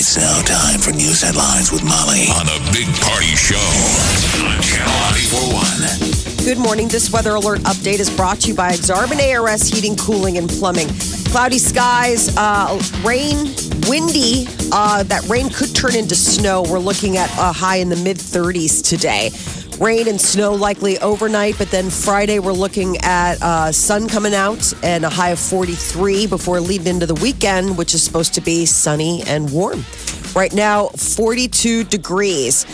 It's now time for news headlines with Molly on the Big Party Show on Channel 941. Good morning. This weather alert update is brought to you by Exarban ARS Heating, Cooling, and Plumbing. Cloudy skies, uh, rain, windy. Uh, that rain could turn into snow. We're looking at a high in the mid 30s today. Rain and snow likely overnight, but then Friday we're looking at uh, sun coming out and a high of 43 before leading into the weekend, which is supposed to be sunny and warm. Right now, 42 degrees.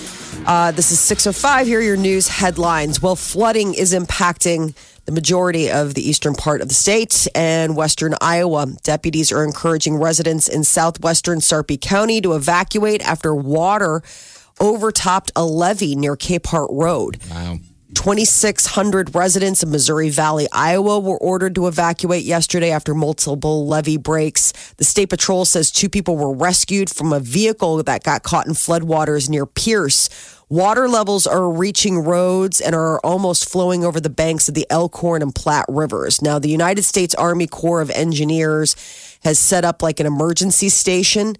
Uh, this is 605. Here are your news headlines. Well, flooding is impacting the majority of the eastern part of the state and western Iowa. Deputies are encouraging residents in southwestern Sarpy County to evacuate after water overtopped a levee near Capehart Road. Wow. 2,600 residents of Missouri Valley, Iowa were ordered to evacuate yesterday after multiple levee breaks. The State Patrol says two people were rescued from a vehicle that got caught in floodwaters near Pierce. Water levels are reaching roads and are almost flowing over the banks of the Elkhorn and Platte rivers. Now, the United States Army Corps of Engineers has set up like an emergency station.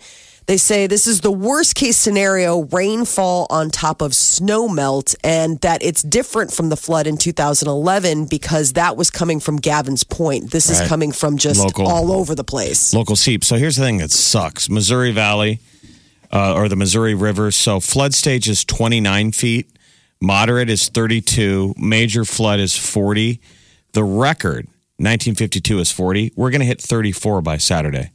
They say this is the worst case scenario rainfall on top of snow melt, and that it's different from the flood in 2011 because that was coming from Gavin's Point. This is coming from just Local. all over the place. local seep. So here's the thing that sucks: Missouri Valley uh, or the Missouri River. So flood stage is 29 feet, moderate is 32, major flood is 40. The record 1952 is 40. We're going to hit 34 by Saturday.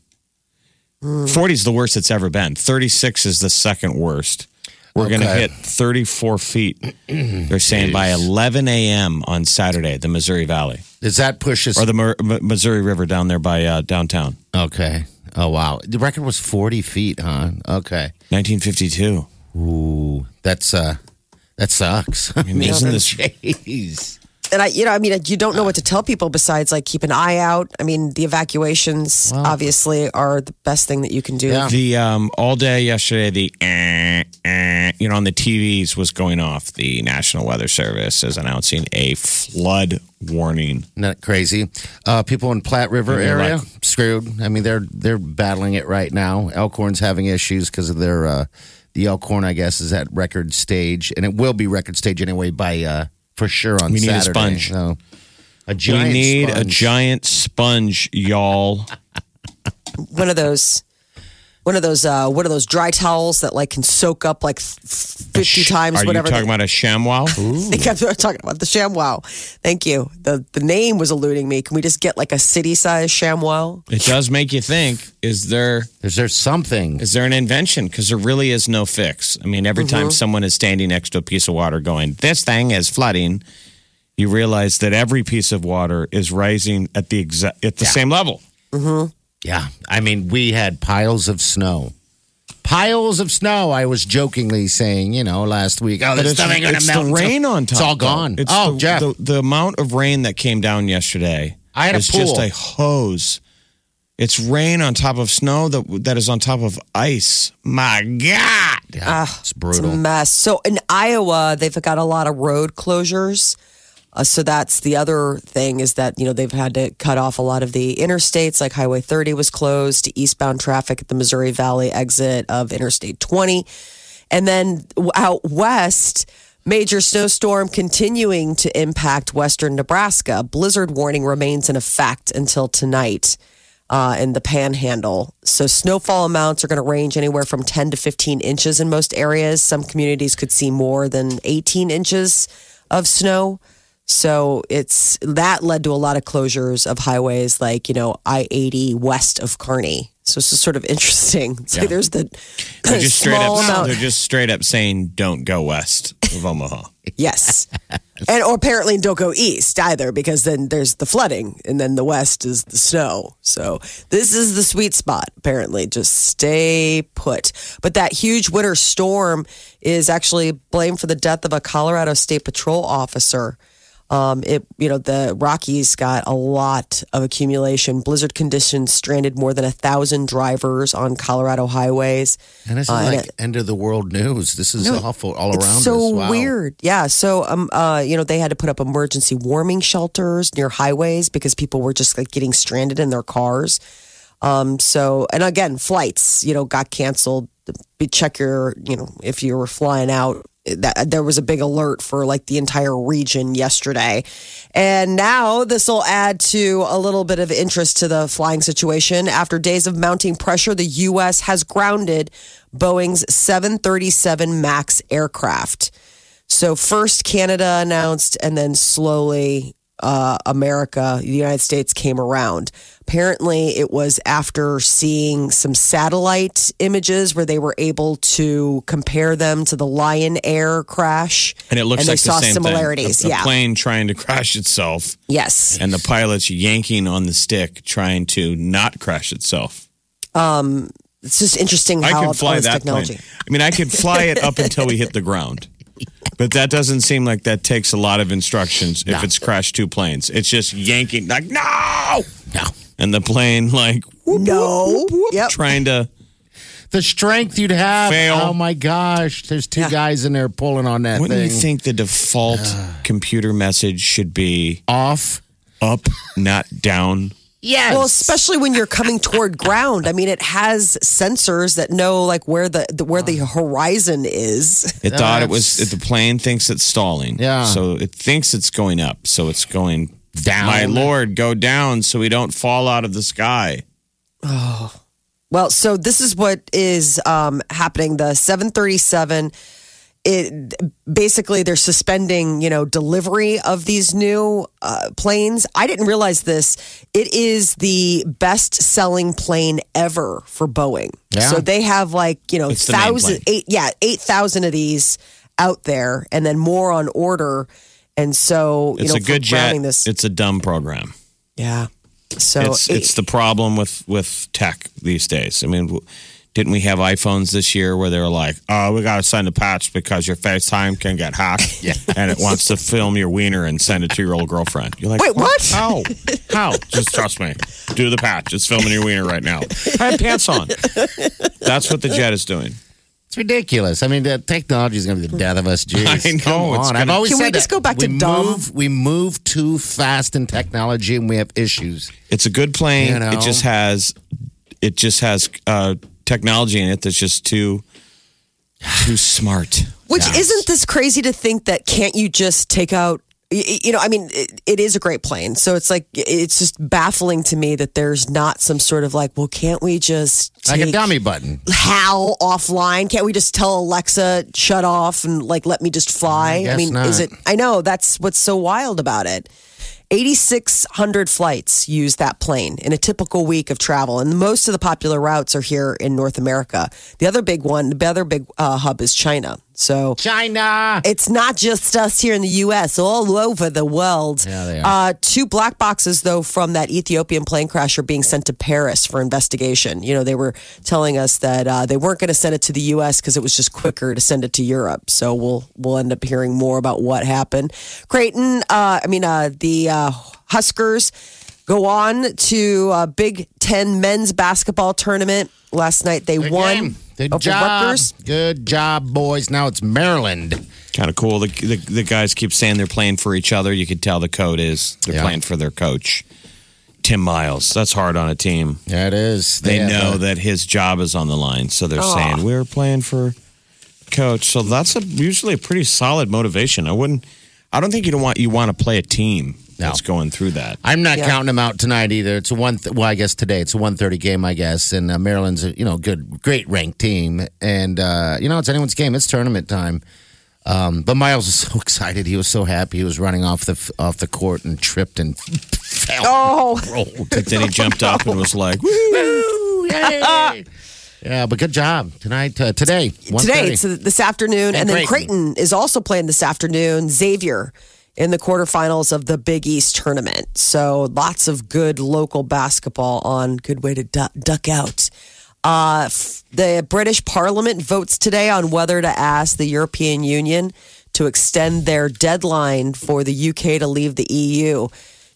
40 is the worst it's ever been. 36 is the second worst. We're going to Okay. hit 34 feet. They're saying by 11 a.m. on Saturday, the Missouri Valley Does that push us? or the Mer- M- Missouri River down there by uh, downtown. okay. Oh wow. The record was forty feet, huh? Okay. 1952. Ooh, that's uh, that sucks. I mean, isn't this- Jeez. And I, you know, I mean, you don't know what to tell people besides like keep an eye out. I mean, the evacuations obviously are the best thing that you can do. Yeah. The um, all day yesterday, the eh, eh, you know on the TVs was going off. The National Weather Service is announcing a flood warning. Isn't crazy? Uh, people in Platte River area like- screwed. I mean, they're they're battling it right now. Elkhorn's having issues because of their uh, the Elkhorn, I guess, is at record stage, and it will be record stage anyway by uh, for sure on We need a Saturday. sponge. So, a giant we need a giant sponge, y'all. One of those, one of those, uh, one of those dry towels that like can soak up like fifty times Are whatever. you talking they- about a ShamWow? I think I'm talking about the ShamWow. Thank you. The the name was eluding me. Can we just get like a city size ShamWow? It does make you think. Is there Is there something? is there an invention? Because there really is no fix. I mean, every time someone is standing next to a piece of water, going, "This thing is flooding," you realize that every piece of water is rising at the exact at the same level. Yeah, I mean, we had piles of snow. Piles of snow. I was jokingly saying, you know, last week. Oh, this it's, stuff ain't gonna it's melt. the rain on top. It's all gone. It's oh, the, Jeff. the, the amount of rain that came down yesterday. I had a is just a hose. It's rain on top of snow that that is on top of ice. My God! yeah, ah, it's It's a brutal. mess. So in Iowa, they've got a lot of road closures. Uh, so that's the other thing is that you know they've had to cut off a lot of the interstates, like Highway 30 was closed to eastbound traffic at the Missouri Valley exit of Interstate 20, and then out west. Major snowstorm continuing to impact western Nebraska. Blizzard warning remains in effect until tonight uh, in the panhandle. So snowfall amounts are going to range anywhere from 10 to 15 inches in most areas. Some communities could see more than 18 inches of snow. So it's that led to a lot of closures of highways like, you know, I 80 west of Kearney. So it's just sort of interesting. So Yeah. there's the They're just straight up. amount. They're just straight up saying, "Don't go west of Omaha." Yes. and or apparently don't go east either because then there's the flooding and then the west is the snow. So this is the sweet spot apparently. Just stay put. But that huge winter storm is actually blamed for the death of a Colorado State Patrol officer. Um, it you know the Rockies got a lot of accumulation. Blizzard conditions stranded more than a thousand drivers on Colorado highways. And this is Uh, and like it- end of the world news. This is No, awful all it's around so us. Wow. weird. Yeah. So, um, uh, you know, they had to put up emergency warming shelters near highways because people were just like getting stranded in their cars. Um, so, and again, flights, you know, got canceled. Be- Check your, you know, if you were flying out. That there was a big alert for like the entire region yesterday, and now this will add to a little bit of interest to the flying situation. After days of mounting pressure, the U.S. has grounded Boeing's 737 MAX aircraft. So first Canada announced, and then slowly uh, America, the United States came around. Apparently, it was after seeing some satellite images where they were able to compare them to the Lion Air crash, And it looks and they like saw the same similarities. A, a yeah, plane trying to crash itself, yes. and the pilot's yanking on the stick, trying to not crash itself. It's just interesting I how could all this that technology. plane. I mean, I could fly it up until we hit the ground. But that doesn't seem like that takes a lot of instructions if No. it's crashed two planes. It's just yanking, like, no! No. And the plane, like, whoop, No. whoop, whoop, Yep. trying to. The strength you'd have. Fail. Oh my gosh. There's two guys in there pulling on that Wouldn't thing. you think the default computer message should be Off. up, not down? Yes. Well, especially when you're coming toward ground. I mean, it has sensors that know like where the, the where the horizon is. It thought it was That's- the plane thinks it's stalling. Yeah. So it thinks it's going up. So it's going Down. My lord, go down so we don't fall out of the sky. Oh. Well, so this is what is um, happening. The 737, it basically they're suspending, you know, delivery of these new uh, planes. I didn't realize this. It is the best-selling plane ever for Boeing. Yeah. So they have like you know It's the main thousand, eight, yeah, eight thousand of these out there, and then more on order. And so you It's know, a good jet. This, It's a dumb program. yeah. So it's it- it's the problem with with tech these days. I mean, didn't we have iPhones this year where they were like, "Oh, we got to send a patch because your FaceTime can get hacked, yeah. and it wants to film your wiener and send it to your old girlfriend." You're like, Wait, what? How? How? Just trust me. Do the patch. It's filming your wiener right now. I have pants on. That's what the jet is doing. It's ridiculous. I mean, the technology is going to be the death of us. Jeez, I know, Come it's on. I've gonna- always Can we said just that. go back to we dumb? Move, we move too fast in technology, and we have issues. It's a good plane. You know? It just has it just has uh, technology in it that's just too too smart. Which isn't this crazy to think that can't you just take out y- y- you know, I mean, it, it is a great plane. So it's like, it's just baffling to me that there's not some sort of like, well, can't we just Like a dummy button. How offline? Can't we just tell Alexa, shut off and like, let me just fly? Mm, I guess mean, is it, I know that's what's so wild about it. 8,600 flights use that plane in a typical week of travel. And most of the popular routes are here in North America. The other big one, the other big uh, hub is China. So China. it's not just us here in the U.S., all over the world. Yeah, they are. Uh, two black boxes, though, from that Ethiopian plane crash are being sent to Paris for investigation. You know, they were telling us that uh, they weren't going to send it to the U.S. because it was just quicker to send it to Europe. So we'll we'll end up hearing more about what happened. Creighton, uh, I mean, uh, the uh, Huskers go on to a Big Ten men's basketball tournament. Last night they Good won game. Good over job. Rutgers. Good job, boys. Now it's Maryland. Kind of cool. The, the the guys keep saying they're playing for each other. You could tell the code is they're Yeah. playing for their coach, Tim Miles. That's hard on a team. Yeah, it is. They have know a- that his job is on the line, so they're saying we're playing for coach. So that's a, usually a pretty solid motivation. I wouldn't. I don't think you don't want you want to play a team No. that's going through that. I'm not Yeah. counting them out tonight either. It's a one. Th- well, I guess today it's a 1:30 game, I guess. And uh, Maryland's a you know good, great ranked team, and uh, you know it's anyone's game. It's tournament time. Um, but Miles was so excited. He was so happy. He was running off the off the court and tripped and fell. Oh, rolled. But then he jumped up and was like, "Woo!" Woo! Yay. yeah, but good job tonight. Uh, today, Today, 1:30. it's this afternoon. And, And then Creighton. Creighton is also playing this afternoon. Xavier in the quarterfinals of the Big East tournament. So lots of good local basketball on. Good way to du- duck out. Uh, the British Parliament votes today on whether to ask the European Union to extend their deadline for the UK to leave the EU.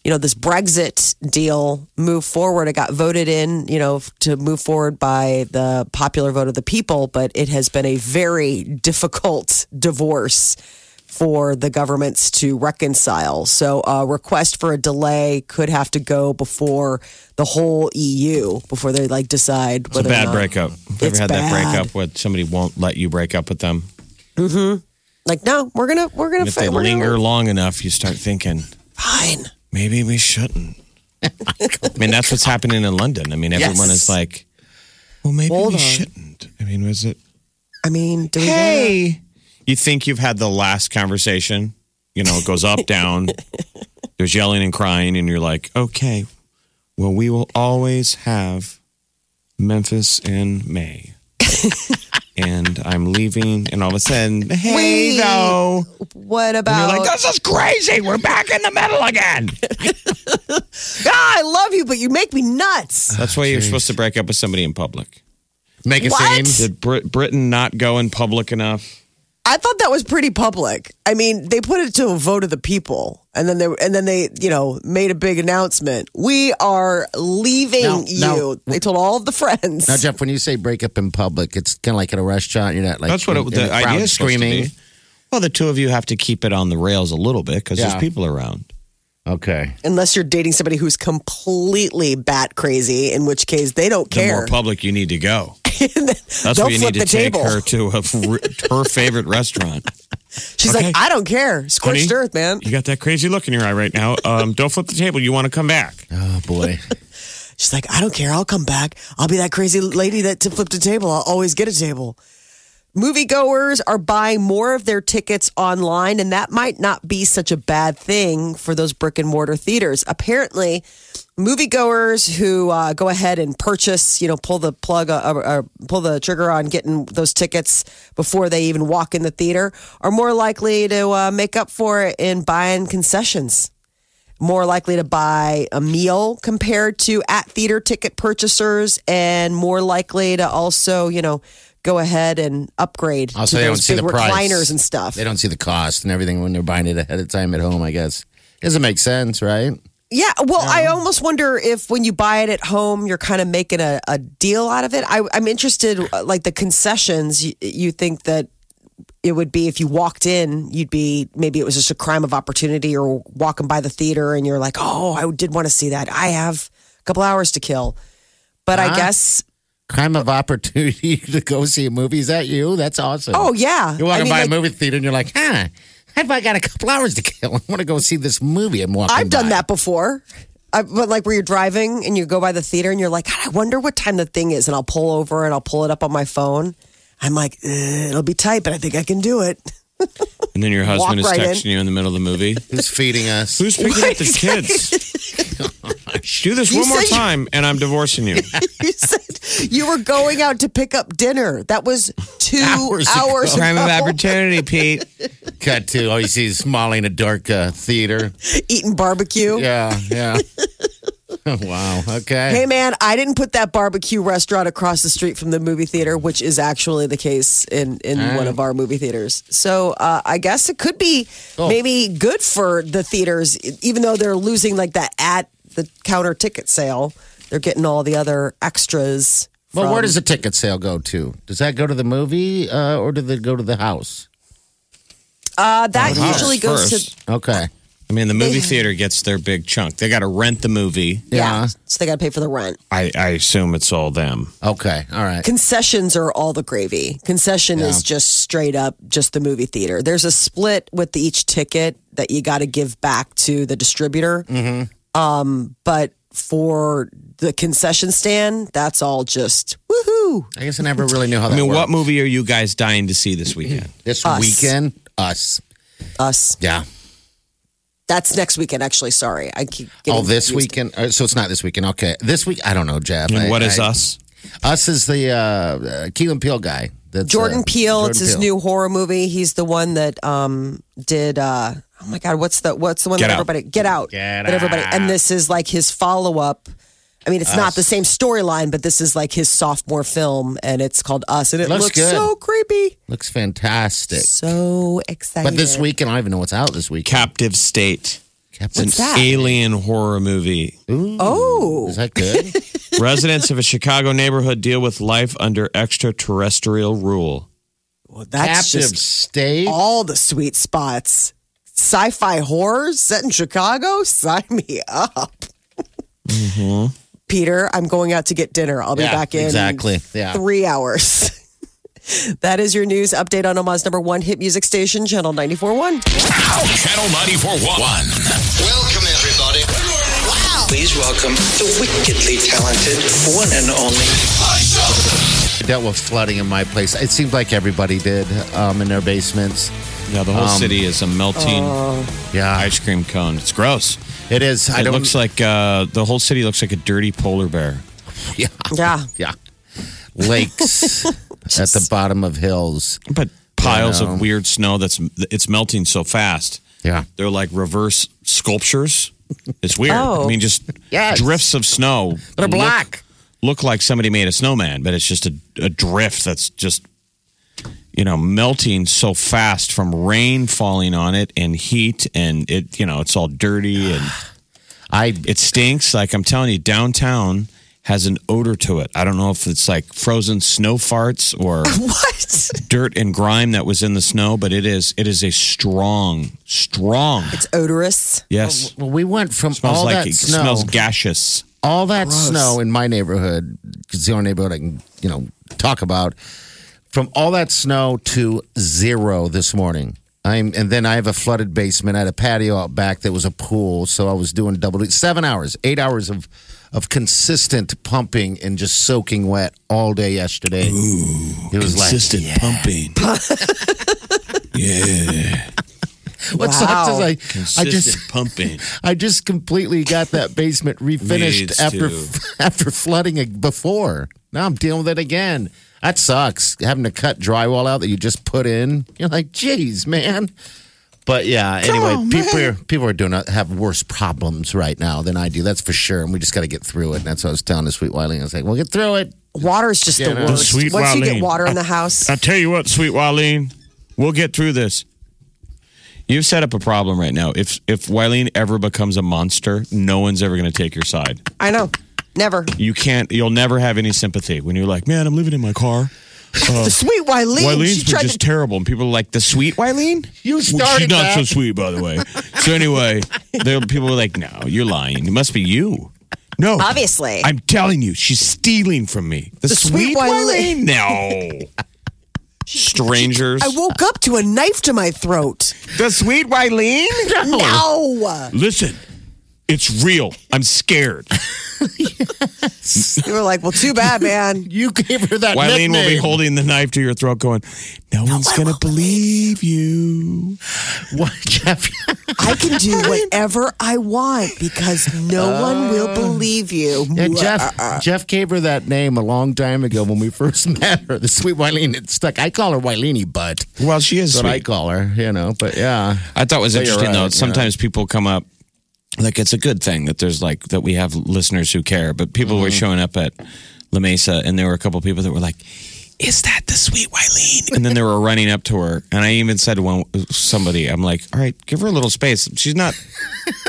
You know, this Brexit deal moved forward. It got voted in, you know, to move forward by the popular vote of the people, but it has been a very difficult divorce for the governments to reconcile. So a request for a delay could have to go before the whole EU before they like decide It's a bad breakup. Have you It's ever had that breakup where somebody won't let you break up with them? Mm-hmm. Like, no, we're gonna we're gonna And if they we're gonna- linger long enough, you start thinking, Fine. maybe we shouldn't. I mean, that's what's happening in London. I mean, everyone Yes. is like, well, maybe Hold we on. shouldn't. I mean, was it, I mean, do we hey, you think you've had the last conversation? You know, it goes up, down, there's yelling and crying, and you're like, okay, well, we will always have Memphis in May. and I'm leaving, and all of a sudden, hey, Wait. though. What And about? you're like, this is crazy. We're back in the middle again. ah, I love you, but you make me nuts. That's why you're supposed to break up with somebody in public. Make a What? scene. Did Brit- Britain not go in public enough? I thought that was pretty public. I mean, they put it to a vote of the people, and then they and then they, you know, made a big announcement. We are leaving Now- you. now- they told all of the friends. Now, Jeff, when you say break up in public, it's kind of like at a restaurant. You're not like That's what in- it, in the idea is supposed to screaming. be. Well, the two of you have to keep it on the rails a little bit because Yeah. there's people around. Okay. Unless you're dating somebody who's completely bat crazy, in which case they don't The care. more public you need to go. That's They'll why you flip need to the take table. her to a, her favorite restaurant. She's Okay. like, I don't care. Scorched Honey, earth, man. You got that crazy look in your eye right now. Um, don't flip the table. You want to come back? Oh boy. She's like, I don't care. I'll come back. I'll be that crazy lady that to flip the table. I'll always get a table. Moviegoers are buying more of their tickets online, and that might not be such a bad thing for those brick and mortar theaters. Apparently, moviegoers who uh, go ahead and purchase, you know, pull the plug, uh, uh, pull the trigger on getting those tickets before they even walk in the theater, are more likely to uh, make up for it in buying concessions more likely to buy a meal compared to at theater ticket purchasers and more likely to also, you know, go ahead and upgrade Also, to they don't see the price. recliners and stuff. They don't see the cost and everything when they're buying it ahead of time at home. I guess doesn't make sense, right? Yeah, well, I almost wonder if when you buy it at home, you're kind of making a, a deal out of it. I, I'm interested, uh, like the concessions. You, you think that it would be if you walked in, you'd be maybe it was just a crime of opportunity, or walking by the theater and you're like, oh, I did want to see that. I have a couple hours to kill, but I guess, Crime of opportunity to go see a movie. Is that you? That's awesome. oh yeah, You're walking I mean, by like, a movie theater and you're like, huh? If I got a couple hours to kill, I want to go see this movie. I'm walking. I've done by. that before. I, but like where you're driving and you go by the theater and you're like, God, I wonder what time the thing is, and I'll pull over and I'll pull it up on my phone. I'm like, eh, it'll be tight, but I think I can do it. And then your husband is right in. texting you in the middle of the movie. Who's feeding us? Who's picking up the kids? Do this You one more said you- time, and I'm divorcing you. you said you were going out to pick up dinner. That was two Hours hours, ago. ago. Crime of opportunity, Pete. Cut to all you see is Molly in a dark uh, theater. Eating barbecue. Yeah, yeah. wow. Okay. Hey man, I didn't put that barbecue restaurant across the street from the movie theater, which is actually the case in in one of our movie theaters. So uh, I guess it could be Oh. maybe good for the theaters, even though they're losing like that at the counter ticket sale. They're getting all the other extras. well, from- where does the ticket sale go to? Does that go to the movie uh, or does it go to the house? uh, that house usually goes first. to Okay. I mean, the movie theater gets their big chunk. They got to rent the movie. yeah. Yeah. So they got to pay for the rent. I, I assume it's all them. Okay. All right. Concessions are all the gravy. Concession is just straight up just the movie theater. There's a split with each ticket that you got to give back to the distributor. Um, but for the concession stand, that's all just woohoo. I guess I never really knew how that I mean, worked. what movie are you guys dying to see this weekend? This Us. weekend, us. Us. Yeah. That's next weekend. Actually, sorry, I keep. Getting Oh, this confused. weekend. Uh, so it's not this weekend. Okay. This week, I don't know, Jeff. And what is I- us? Us is the uh, uh, Keelan Peele guy. That's, Jordan uh, Peele. Jordan it's his Peele. new horror movie. He's the one that um did. uh Oh my god, what's the what's the one Get that Out. everybody get out? Get that everybody. And this is like his follow up. I mean, it's not the same storyline, but this is like his sophomore film, and it's called Us, and it Looks looks so creepy, Looks fantastic. so excited. But this weekend, I don't even know what's out this week. Captive State. It's an What's that? alien horror movie. oh, Is that good? Residents of a Chicago neighborhood deal with life under extraterrestrial rule. well, that's Captive just State. all the sweet spots. Sci-fi horror set in Chicago. Sign me up. Mm-hmm. Peter, I'm going out to get dinner. I'll be Yeah, back in exactly. Yeah. three hours. that is your news update on Omaha's number one hit music station, Channel 94.1. Channel 94.1. Welcome, everybody. Wow. Please welcome the wickedly talented one and only. I dealt with flooding in my place. It seemed like everybody did um, in their basements. Yeah, the whole Um, city is a melting Yeah, ice cream cone. It's gross. It is. I it don't. looks like uh, the whole city looks like a dirty polar bear. yeah, Yeah. yeah. Lakes at the bottom of hills. But piles know. of weird snow that's it's melting so fast. Yeah. They're like reverse sculptures. It's weird. Oh. I mean, just Yes. drifts of snow. They're look- black. Look, like somebody made a snowman, but it's just a, a drift that's just, you know, melting so fast from rain falling on it and heat, and it, you know, it's all dirty and I it stinks. Like I'm telling you, downtown has an odor to it. I don't know if it's like frozen snow farts or What? dirt and grime that was in the snow, but it is it is a strong, strong. It's odorous. Yes, well, we went from smells all like that it snow, smells gaseous. all that snow in my neighborhood. 'cause It's the only neighborhood I can, you know, talk about. From all that snow to zero this morning. I'm, and then I have a flooded basement. I had a patio out back that was a pool, so I was doing double seven hours, eight hours of of consistent pumping and just soaking wet all day yesterday. it was Consistent like pumping. yeah, what sucks is I, I just pumping. I just completely got that basement refinished after to. after flooding it before. Now I'm dealing with it again. That sucks. Having to cut drywall out that you just put in. You're like, geez, man. But yeah, anyway, people are people are doing uh, have worse problems right now than I do. That's for sure. And we just got to get through it. And that's what I was telling the sweet Wiley. I was like, we'll get through it. Water's just Yeah, the no. worst. Sweet Once you get Wylene. water in the house, I tell you what, sweet Wylene, we'll get through this. You've set up a problem right now. If if Wylene ever becomes a monster, no one's ever going to take your side. I know. Never. You can't. You'll never have any sympathy when you're like, "Man, I'm living in my car." the sweet Wylene. Wylene's she been tried just to. terrible, and people are like, "The sweet Wylene." You Well, started she's not that. so sweet, by the way. so anyway, there people were like, "No, you're lying. It must be you." No, Obviously. I'm telling you, she's stealing from me. The, sweet sweet, Wylene. Wylene. No, strangers. I woke up to a knife to my throat. the sweet Wylene. No. Listen, it's real. I'm scared. You were like, well, too bad, man. You gave her that Wylene will be holding the knife to your throat, going, "No one's gonna believe you." What, Jeff? I can do whatever I want because no one will uh, believe you. Yeah, Jeff. Uh, uh. Jeff gave her that name a long time ago when we first met her. The sweet Wylene. It stuck. I call her Wileeny, but Well, she is that's what I sweet. call her. You know, but yeah. I thought it was But you're interesting though. right, Sometimes people come up, like it's a good thing that there's like that we have listeners who care. But people Mm-hmm. were showing up at La Mesa, and there were a couple people that were like, "Is that the sweet Wylene?" And then they were running up to her, and I even said to one somebody, "I'm like, all right, give her a little space. She's not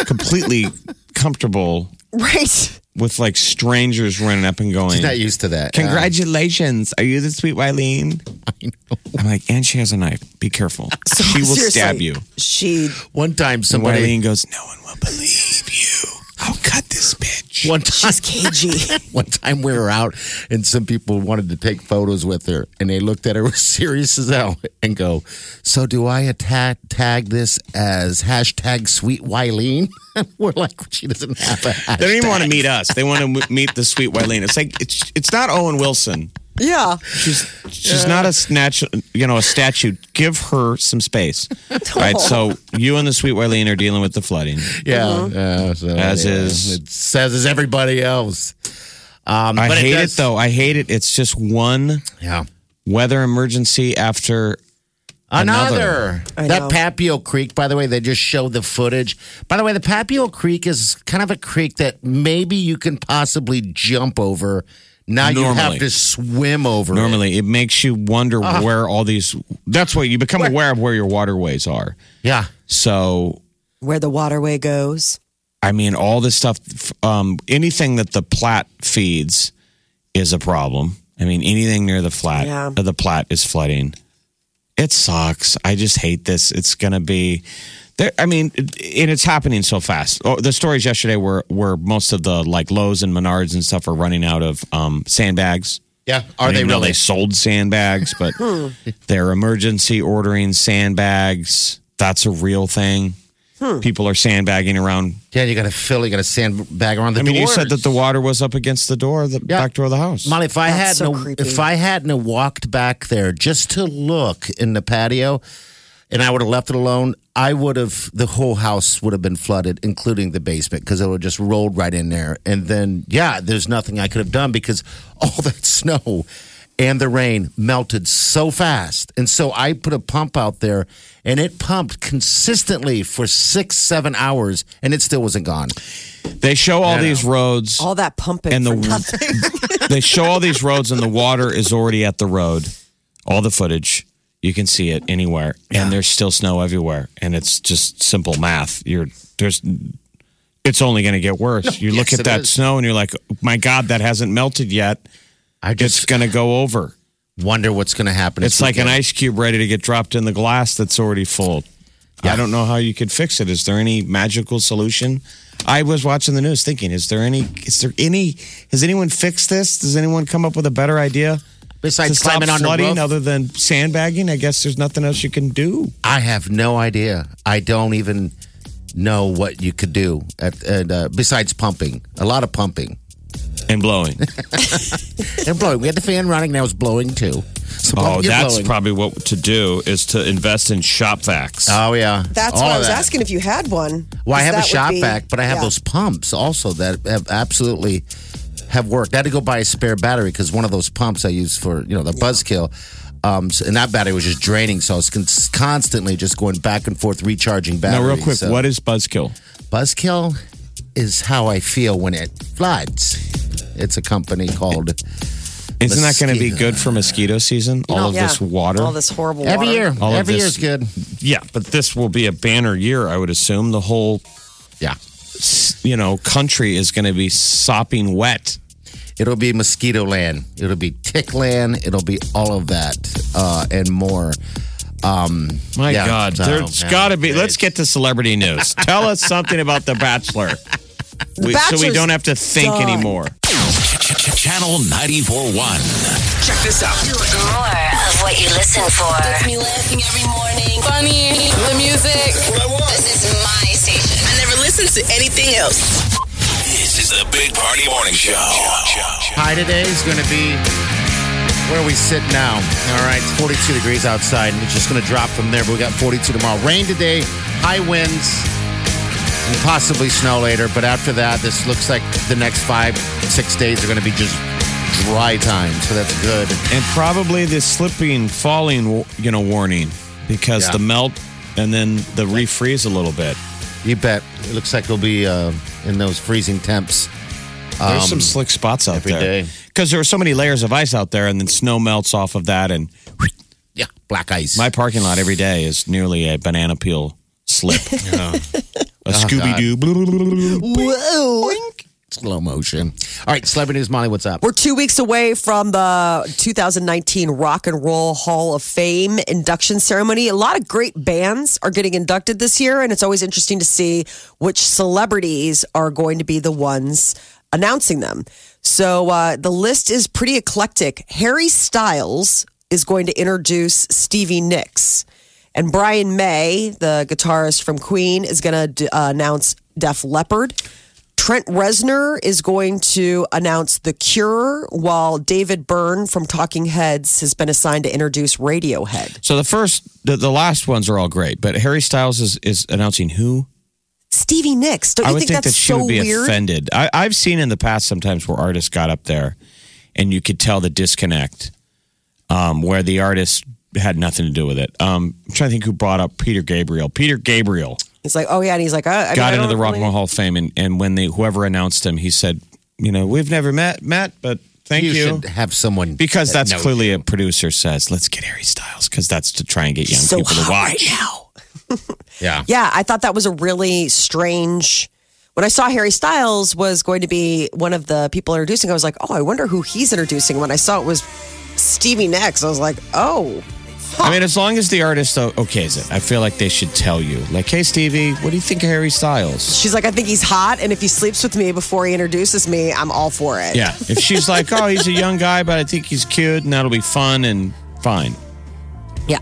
completely comfortable Right. With like strangers running up and going." She's not used to that. Uh, Congratulations. Are you the sweet Wylene? I'm like, and she has a knife. Be careful. she will Seriously, stab you. She. One time And somebody. Wylene goes, No one will believe you. I'll cut this bitch. One time, She's cagey. one time we were out and some people wanted to take photos with her and they looked at her serious as hell and go, So do I attack, tag this as hashtag sweet Wylene? we're like, she doesn't have a hashtag. They don't even want to meet us. They want to meet the sweet Wylene. It's like it's it's not Owen Wilson. Yeah. She's she's not a snatch, you know, a statue. Give her some space, right? So you and the sweet Wylene are dealing with the flooding. Yeah. yeah, so As yeah, is- It says as everybody else. Um, I but hate it, does- though. I hate it. It's just one Yeah. weather emergency after Another. I That. Papio Creek, by the way, they just showed the footage. By the way, the Papio Creek is kind of a creek that maybe you can possibly jump over. Now you have to swim over. Normally, it makes you wonder Ah. where all these. That's what you become aware of where your waterways are. Yeah. So, Where the waterway goes. I mean, all this stuff, um, anything that the Platte feeds is a problem. I mean, anything near the flat, Yeah. uh, the Platte is flooding. It sucks. I just hate this. It's going to be. There, I mean, and it's happening so fast. Oh, the stories yesterday were where most of the like Lowe's and Menards and stuff are running out of um, sandbags. Yeah. Are didn't they even really? They sold sandbags, but they're emergency ordering sandbags. That's a real thing. People are sandbagging around. Yeah, you got to fill. You got to sandbag around the I mean, you said that the water was up against the door, the Yeah. back door of the house. Molly, if I That's hadn't so have- if I hadn't walked back there just to look in the patio, and I would have left it alone, I would have the whole house would have been flooded, including the basement, because it would have just rolled right in there. And then, yeah, there's nothing I could have done because all that snow and the rain melted so fast. And so I put a pump out there, and it pumped consistently for six, seven hours, and it still wasn't gone. They show all these roads, All that pumping and the they show all these roads, and the water is already at the road. All the footage, you can see it anywhere, and there's still snow everywhere, and it's just simple math. You're there's. It's only going to get worse. you look yes, at that is. snow, and you're like, "My God, that hasn't melted yet. I It's going to go over." wonder what's going to happen. It's like an ice cube ready to get dropped in the glass that's already full. I don't know how you could fix it. Is there any magical solution? I was watching the news thinking, is there any is there any has anyone fixed this? Does anyone come up with a better idea? To Besides stop climbing on the flooding roof, other than sandbagging? I guess there's nothing else you can do. I have no idea. I don't even know what you could do at, at, uh, besides pumping. A lot of pumping And blowing. and blowing. We had the fan running. Now it's blowing too. So oh, pump, that's blowing. probably what to do is to invest in shop vacs. Oh yeah, That's All why I was that. asking if you had one. Well, I have a shop be- vac, but I have yeah. those pumps also that have absolutely have worked. I had to go buy a spare battery because one of those pumps I use for you know the buzzkill. Um, so- and that battery was just draining, so I was con- constantly just going back and forth recharging batteries. now, real quick, so- what is Buzzkill? Buzzkill is how I feel when it floods. It's a company called Isn't that going to be good for mosquito season? All know, of Yeah. this water. All this horrible every water. year. All of every this- year's good. Yeah, but this will be a banner year, I would assume. The whole, Yeah, you know, country is going to be sopping wet. it'll be mosquito land. It'll be tick land. It'll be all of that uh, and more. Um, My yeah, God, so, there's yeah, got to be. it's- Let's get to celebrity news. Tell us something about The Bachelor. We- so we don't have to think done. anymore. Channel 94.1. Check this out. More of what you listen for. Gets me laughing every morning. Funny, the music. This is my station. I never listen to anything else. This is the Big Party Morning Show. High today is going to be where we sit now. All right, it's 42 degrees outside, and it's just going to drop from there. But we got 42 tomorrow. Rain today, high winds, and possibly snow later. But after that, this looks like the next five, six days are going to be just dry time. So that's good. And probably the slipping, falling, you know, warning because Yeah. the melt and then the refreeze a little bit. You bet. It looks like it'll be uh, in those freezing temps. There's some slick spots out Um, every there day. because there are so many layers of ice out there, and then snow melts off of that. And Yeah, black ice. my parking lot every day is nearly a banana peel slip. Oh, A Scooby Doo. Whoa. Slow motion. All right, celebrity news, Molly. What's up? We're two weeks away from the 2019 Rock and Roll Hall of Fame induction ceremony. A lot of great bands are getting inducted this year, and it's always interesting to see which celebrities are going to be the ones announcing them. So uh, the list is pretty eclectic. Harry Styles is going to introduce Stevie Nicks. And Brian May, the guitarist from Queen, is going to uh, announce Def Leppard. Trent Reznor is going to announce The Cure, while David Byrne from Talking Heads has been assigned to introduce Radiohead. So the first, the, the last ones are all great, but Harry Styles is, is announcing who? Stevie Nicks. Don't you I would think, think, that's that she so would be weird? offended. I, I've seen in the past sometimes where artists got up there and you could tell the disconnect um, where the artist had nothing to do with it. Um, I'm trying to think who brought up Peter Gabriel. Peter Gabriel He's like, oh yeah, and he's like, uh, I got I into don't the Rock and really- Roll Hall of Fame, and, and when they whoever announced him, he said, "You know, we've never met, met, but thank you." you should have someone because that that's clearly you. a producer says, "Let's get Harry Styles," because that's to try and get young so people to watch. right now. yeah. Yeah, I thought that was a really strange. When I saw Harry Styles was going to be one of the people introducing, I was like, oh, I wonder who he's introducing. When I saw it was Stevie Nicks, I was like, oh, I mean, as long as the artist okays it, I feel like they should tell you, like, "Hey, Stevie, what do you think of Harry Styles?" she's like, I think he's hot, and if he sleeps with me before he introduces me, I'm all for it. Yeah, if she's like, "Oh, he's a young guy, but I think he's cute, and that'll be fun," and fine, yeah.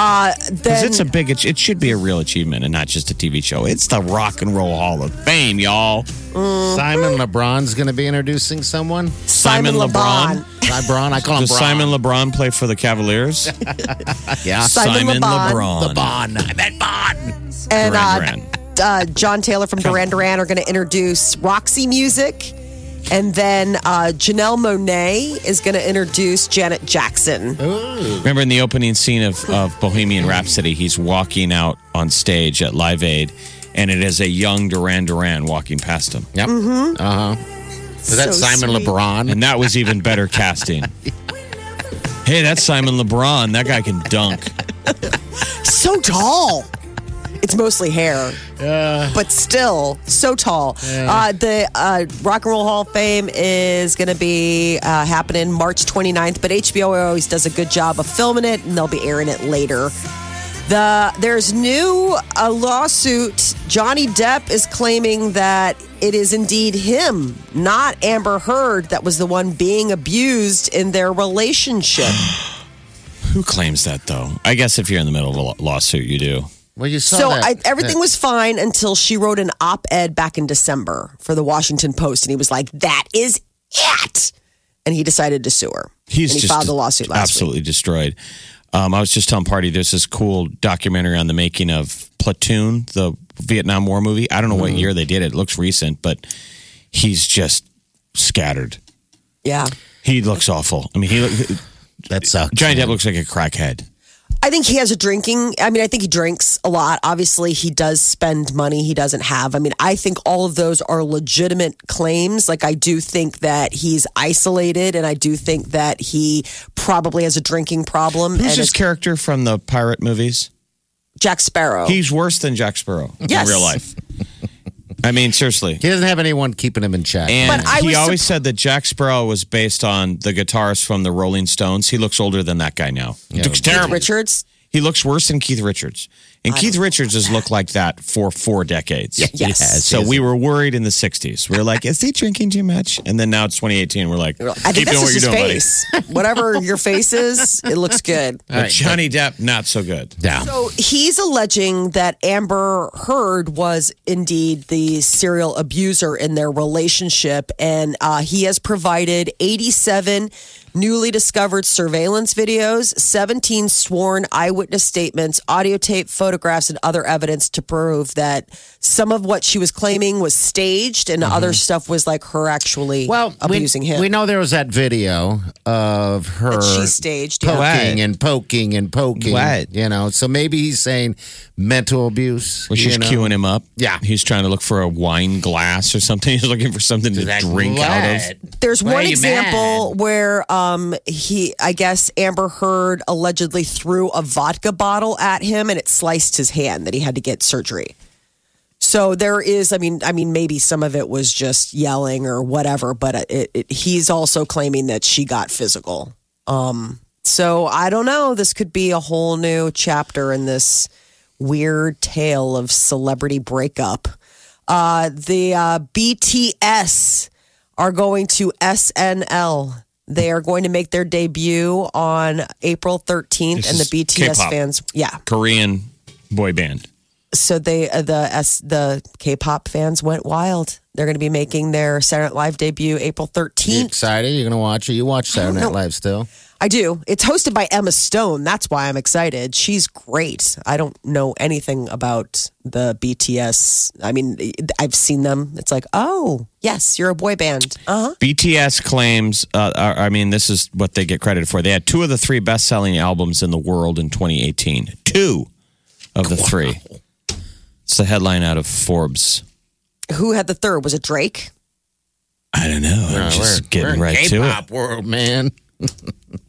Uh, because then it's a big, it, it should be a real achievement and not just a TV show. It's the Rock and Roll Hall of Fame, y'all. Simon LeBron's going to be introducing someone. Simon, Simon LeBron. LeBron, I call him Does Bron. Simon LeBron play for the Cavaliers? yeah, Simon LeBron. LeBron. LeBron. I meant Bond. and Duran uh, uh, John Taylor from Duran Duran are going to introduce Roxy Music. And then uh, Janelle Monáe is going to introduce Janet Jackson. Remember in the opening scene of, of Bohemian Rhapsody, he's walking out on stage at Live Aid, and it is a young Duran Duran walking past him. Yep. Mm-hmm. Uh huh. Is that So Simon sweet. LeBron? And that was even better casting. Hey, that's Simon LeBron. That guy can dunk. So tall. It's mostly hair, but still so tall. Uh, the uh, Rock and Roll Hall of Fame is going to be uh, happening March 29th, but HBO always does a good job of filming it, and they'll be airing it later. The there's new a lawsuit. Johnny Depp is claiming that it is indeed him, not Amber Heard, that was the one being abused in their relationship. Who claims that, though? I guess if you're in the middle of a lawsuit, you do. Well, you saw So that. I, everything was fine until she wrote an op-ed back in December for the Washington Post, and he was like, "That is it," and he decided to sue her. He's and he just filed a lawsuit last absolutely week. destroyed. Um, I was just telling Party there's this cool documentary on the making of Platoon, the Vietnam War movie. I don't know what Mm-hmm. year they did it. It looks recent, but he's just scattered. Yeah, He looks awful. I mean, he look- that sucks. Johnny Depp looks like a crackhead. I think he has a drinking. I mean, I think he drinks a lot. Obviously, he does spend money he doesn't have. I mean, I think all of those are legitimate claims. Like, I do think that he's isolated, and I do think that he probably has a drinking problem. Who's his character from the pirate movies? Jack Sparrow. He's worse than Jack Sparrow Yes. in real life. I mean, seriously. He doesn't have anyone keeping him in check. And But I he was always said that Jack Sparrow was based on the guitarist from the Rolling Stones. He looks older than that guy now. He looks terrible. Richards. He looks worse than Keith Richards. And Keith Richards has looked like that for four decades. Yes. So we were worried in the 60s. We were like, is he drinking too much? And then now it's 2018. We're like, I keep think doing that's what you're his doing, face. Whatever your face is, it looks good. buddy. But Johnny Depp, not so good. yeah. So he's alleging that Amber Heard was indeed the serial abuser in their relationship, and uh, he has provided 87 newly discovered surveillance videos, 17 sworn eyewitness statements, audio tape, photographs, and other evidence to prove that some of what she was claiming was staged, and other stuff was like her actually Mm-hmm. Well, abusing we, him. we know there was that video of her That she staged, poking What? and poking and poking. What? You know, so maybe he's saying mental abuse. Was you she's know? queuing him up? Yeah. He's trying to look for a wine glass or something. He's looking for something to Like, drink out of. There's Why one example mad? where um he I guess Amber Heard allegedly threw a vodka bottle at him and it sliced his hand that he had to get surgery. So there is I mean I mean maybe some of it was just yelling or whatever but it, it he's also claiming that she got physical. Um so I don't know this could be a whole new chapter in this weird tale of celebrity breakup. Uh the uh BTS are going to SNL. They are going to make their debut on April 13th, This and the BTS K-pop. fans, yeah, Korean boy band. So they uh, the S, the K-pop fans went wild. They're going to be making their Saturday Night Live debut April thirteenth. You 13th. excited? You're gonna watch it? You watch Saturday Night. Live still? I do. It's hosted by Emma Stone. That's why I'm excited. She's great. I don't know anything about the BTS. I mean, I've seen them. It's like, oh, yes, you're a boy band. Uh huh. BTS claims, uh, are, I mean, this is what they get credit for. They had two of the three best selling albums in the world in 2018. Two of the three. It's the headline out of Forbes. Who had the third? Was it Drake? I don't know. I'm Uh, just we're- getting we're in right to it. K-pop world, man.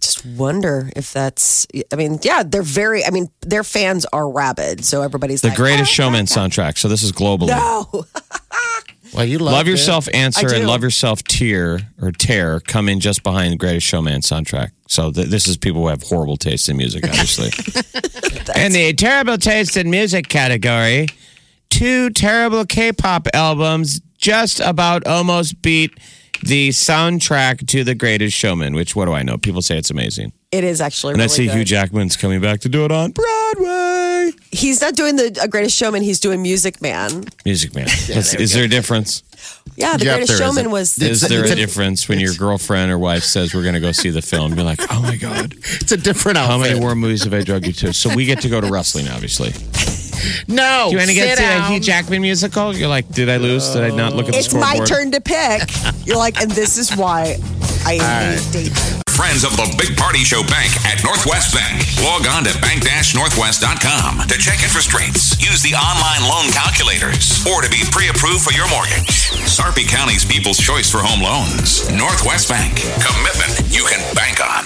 Just wonder if that's. I mean, yeah, they're very. I mean, their fans are rabid. So everybody's The like, Greatest "Oh, Showman soundtrack. So this is globally. No, Well, you love, Love it. Yourself Answer I and do. Love Yourself Tear or Tear come in just behind the Greatest Showman soundtrack. So th- this is people who have horrible taste in music, obviously. in the terrible taste in music category, two terrible K-pop albums just about almost beat the soundtrack to The Greatest Showman. Which what do I know? People say it's amazing, it is actually. and I see good. Hugh Jackman's coming back to do it on Broadway. He's not doing the Greatest Showman. He's doing Music Man. Music Man. Is- is there a difference? Yeah, the Yep, Greatest Showman isn't. was. Is there a a- difference when your girlfriend or wife says we're going to go see the film? You're like, oh my god, It's a different outfit. how many war movies have I drug you to? So we get to go to wrestling, obviously. No. Do you want to get sit to a down. Hugh Jackman musical? You're like, did I lose? Did I not look at the It's my turn to pick. You're like, and this is why I hate dating. Friends of the Big Party Show Bank at Northwest Bank. Log on to bank-northwest.com to check interest rates, use the online loan calculators, or to be pre-approved for your mortgage. Sarpy County's people's choice for home loans. Northwest Bank. Commitment you can bank on.